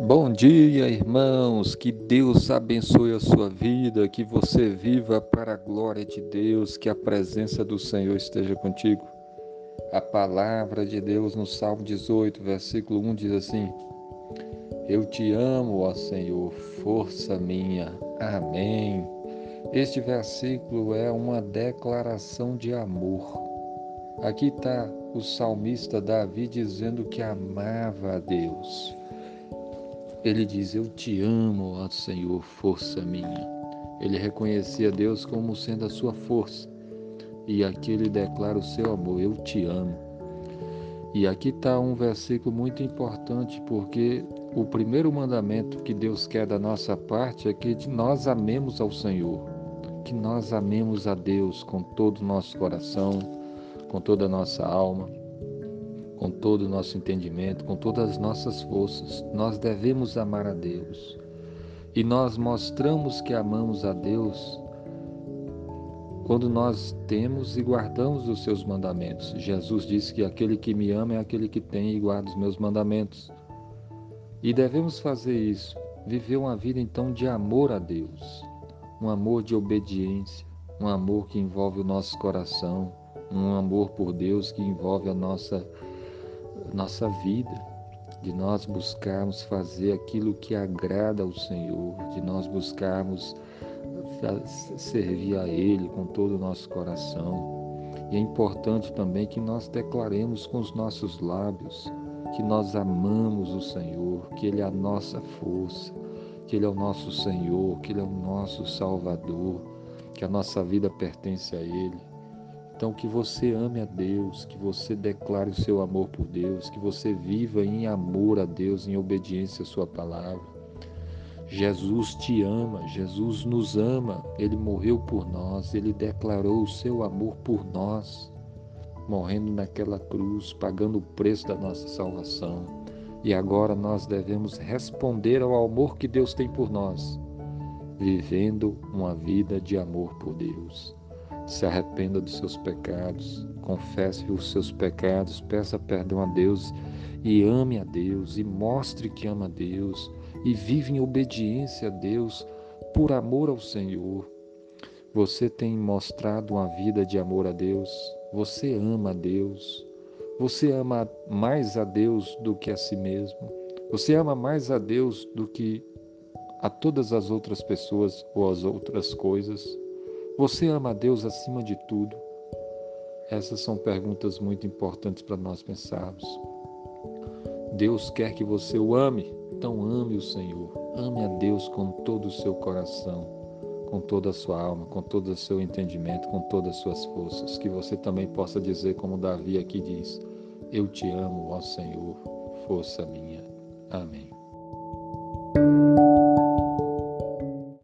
Bom dia, irmãos. Que Deus abençoe a sua vida, que você viva para a glória de Deus, que a presença do Senhor esteja contigo. A palavra de Deus no Salmo 18, versículo 1 diz assim: Eu te amo, ó Senhor, força minha. Amém. Este versículo é uma declaração de amor. Aqui está o salmista Davi dizendo que amava a Deus. Ele diz: Eu te amo, ó Senhor, força minha. Ele reconhecia Deus como sendo a sua força. E aqui ele declara o seu amor: Eu te amo. E aqui está um versículo muito importante, porque o primeiro mandamento que Deus quer da nossa parte é que nós amemos ao Senhor, que nós amemos a Deus com todo o nosso coração, com toda a nossa alma, com todo o nosso entendimento, com todas as nossas forças. Nós devemos amar a Deus. E nós mostramos que amamos a Deus quando nós temos e guardamos os seus mandamentos. Jesus disse que aquele que me ama é aquele que tem e guarda os meus mandamentos. E devemos fazer isso, viver uma vida então de amor a Deus, um amor de obediência, um amor que envolve o nosso coração, um amor por Deus que envolve a nossa, nossa vida, de nós buscarmos fazer aquilo que agrada ao Senhor, de nós buscarmos servir a Ele com todo o nosso coração. E é importante também que nós declaremos com os nossos lábios que nós amamos o Senhor, que Ele é a nossa força, que Ele é o nosso Senhor, que Ele é o nosso Salvador, que a nossa vida pertence a Ele. Então, que você ame a Deus, que você declare o seu amor por Deus, que você viva em amor a Deus, em obediência à Sua palavra. Jesus te ama, Jesus nos ama, Ele morreu por nós, Ele declarou o seu amor por nós, morrendo naquela cruz, pagando o preço da nossa salvação. E agora nós devemos responder ao amor que Deus tem por nós, vivendo uma vida de amor por Deus se arrependa dos seus pecados, confesse os seus pecados, peça perdão a Deus e ame a Deus e mostre que ama a Deus e vive em obediência a Deus por amor ao Senhor. Você tem mostrado uma vida de amor a Deus, você ama a Deus, você ama mais a Deus do que a si mesmo, você ama mais a Deus do que a todas as outras pessoas ou as outras coisas. Você ama a Deus acima de tudo? Essas são perguntas muito importantes para nós pensarmos. Deus quer que você o ame, então ame o Senhor. Ame a Deus com todo o seu coração, com toda a sua alma, com todo o seu entendimento, com todas as suas forças. Que você também possa dizer, como Davi aqui diz: Eu te amo, ó Senhor, força minha. Amém.